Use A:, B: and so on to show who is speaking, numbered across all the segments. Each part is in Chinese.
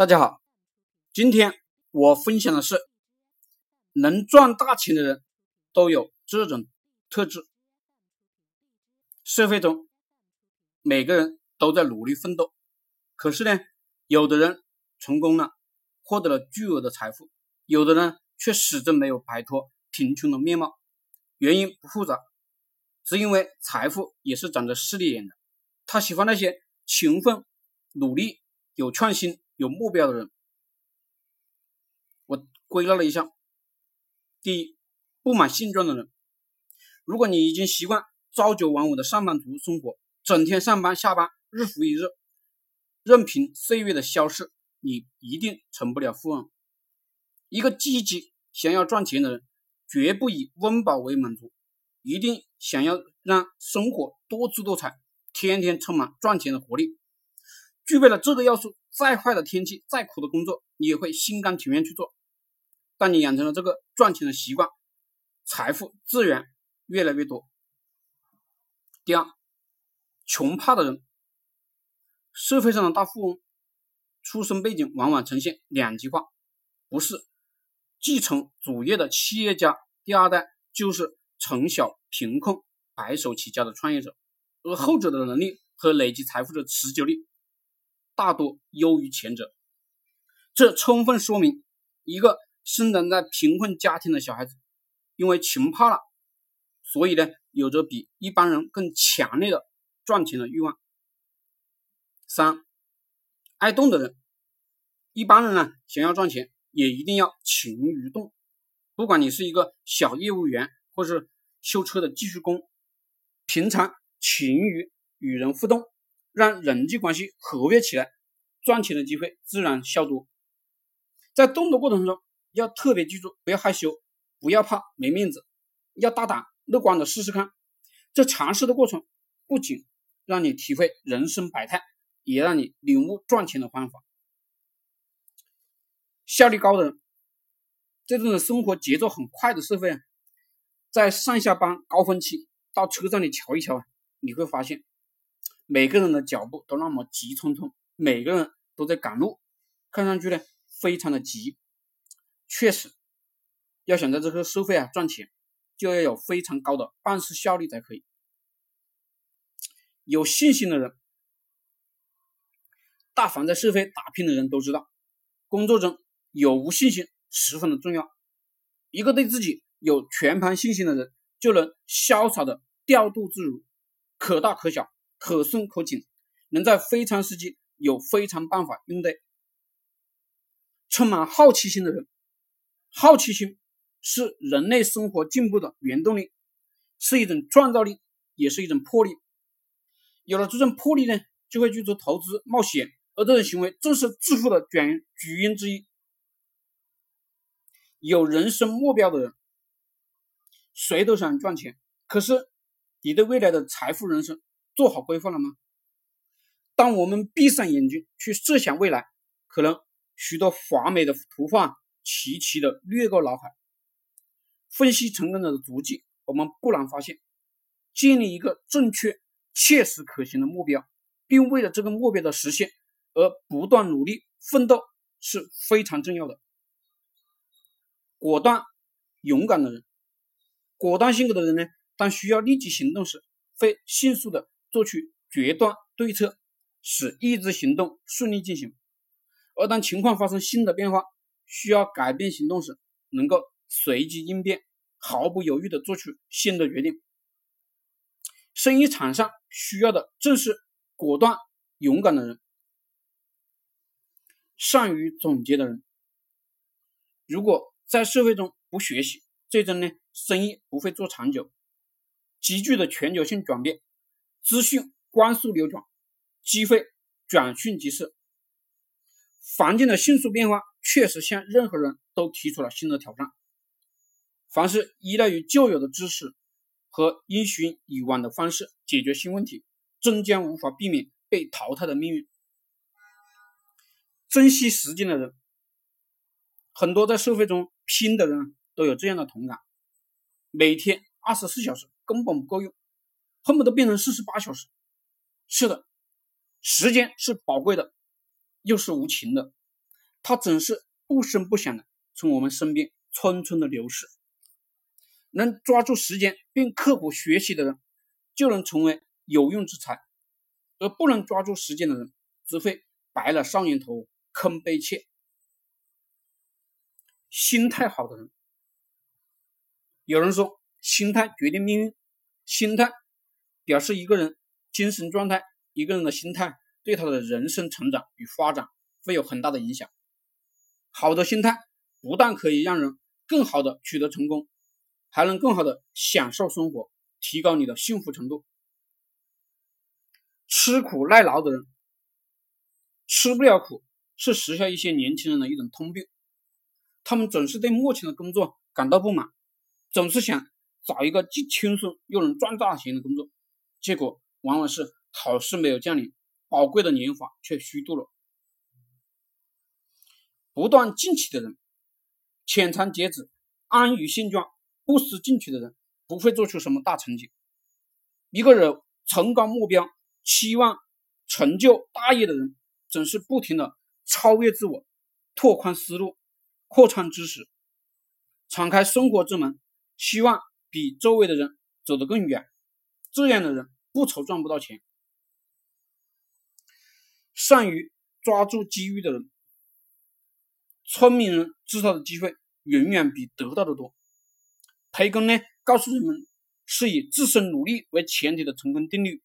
A: 大家好，今天我分享的是，能赚大钱的人都有这种特质。社会中，每个人都在努力奋斗，可是呢，有的人成功了，获得了巨额的财富，有的人却始终没有摆脱贫穷的面貌。原因不复杂，是因为财富也是长着势利眼的，他喜欢那些勤奋、努力、有创新。有目标的人，我归纳了一下：第一，不满现状的人。如果你已经习惯朝九晚五的上班族生活，整天上班下班，日复一日，任凭岁月的消逝，你一定成不了富翁。一个积极想要赚钱的人，绝不以温饱为满足，一定想要让生活多姿多彩，天天充满赚钱的活力。具备了这个要素。再坏的天气，再苦的工作，你也会心甘情愿去做。当你养成了这个赚钱的习惯，财富自然越来越多。第二，穷怕的人，社会上的大富翁，出身背景往往呈现两极化，不是继承祖业的企业家第二代，就是从小贫困白手起家的创业者，而后者的能力和累积财富的持久力。大多优于前者，这充分说明，一个生长在贫困家庭的小孩子，因为穷怕了，所以呢，有着比一般人更强烈的赚钱的欲望。三，爱动的人，一般人呢，想要赚钱，也一定要勤于动。不管你是一个小业务员，或是修车的技术工，平常勤于与人互动。让人际关系活跃起来，赚钱的机会自然较多。在动的过程中，要特别记住，不要害羞，不要怕没面子，要大胆乐观的试试看。这尝试的过程不仅让你体会人生百态，也让你领悟赚钱的方法。效率高的人，这种生活节奏很快的社会啊，在上下班高峰期到车站里瞧一瞧啊，你会发现。每个人的脚步都那么急匆匆，每个人都在赶路，看上去呢非常的急。确实，要想在这个社会啊赚钱，就要有非常高的办事效率才可以。有信心的人，大凡在社会打拼的人都知道，工作中有无信心十分的重要。一个对自己有全盘信心的人，就能潇洒的调度自如，可大可小。可顺可紧，能在非常时期有非常办法应对。充满好奇心的人，好奇心是人类生活进步的原动力，是一种创造力，也是一种魄力。有了这种魄力呢，就会去做投资冒险，而这种行为正是致富的主主因之一。有人生目标的人，谁都想赚钱，可是你对未来的财富人生。做好规划了吗？当我们闭上眼睛去设想未来，可能许多华美的图画齐齐的掠过脑海。分析成功者的足迹，我们不难发现，建立一个正确、切实可行的目标，并为了这个目标的实现而不断努力奋斗是非常重要的。果断、勇敢的人，果断性格的人呢，当需要立即行动时，会迅速的。做出决断对策，使意志行动顺利进行；而当情况发生新的变化，需要改变行动时，能够随机应变，毫不犹豫地做出新的决定。生意场上需要的正是果断、勇敢的人，善于总结的人。如果在社会中不学习，最终呢，生意不会做长久。急剧的全球性转变。资讯光速流转，机会转瞬即逝，环境的迅速变化确实向任何人都提出了新的挑战。凡是依赖于旧有的知识和因循以往的方式解决新问题，终将无法避免被淘汰的命运。珍惜时间的人，很多在社会中拼的人都有这样的同感：每天二十四小时根本不够用。恨不得变成四十八小时。是的，时间是宝贵的，又是无情的。它总是不声不响的从我们身边匆匆的流逝。能抓住时间并刻苦学习的人，就能成为有用之才；而不能抓住时间的人，只会白了少年头，空悲切。心态好的人，有人说心态决定命运，心态表示一个人精神状态，一个人的心态对他的人生成长与发展会有很大的影响。好的心态不但可以让人更好的取得成功。还能更好的享受生活，提高你的幸福程度。吃苦耐劳的人，吃不了苦是时下一些年轻人的一种通病。他们总是对目前的工作感到不满，总是想找一个既轻松又能赚大钱的工作，结果往往是好事没有降临，宝贵的年华却虚度了。不断进取的人，浅尝辄止，安于现状。不思进取的人不会做出什么大成绩。一个人崇高目标、期望成就大业的人，总是不停的超越自我，拓宽思路，扩宽知识，敞开生活之门，希望比周围的人走得更远。这样的人不愁赚不到钱。善于抓住机遇的人，聪明人制造的机会远远比得到的多。培根呢，告诉人们是以自身努力为前提的成功定律。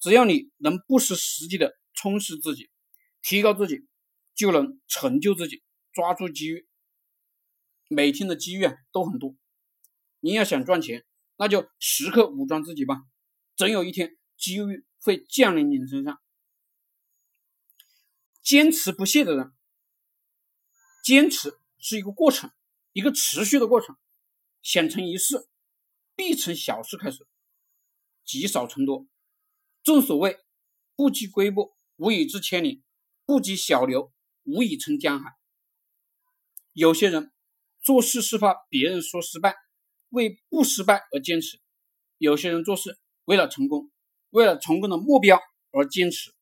A: 只要你能不失时机的充实自己，提高自己，就能成就自己，抓住机遇。每天的机遇啊都很多，你要想赚钱，那就时刻武装自己吧，总有一天机遇会降临你身上。坚持不懈的人，坚持是一个过程，一个持续的过程。想成一事，必从小事开始，积少成多。正所谓，不积跬步，无以至千里；不积小流，无以成江海。有些人做事是怕别人说失败，为不失败而坚持；有些人做事为了成功，为了成功的目标而坚持。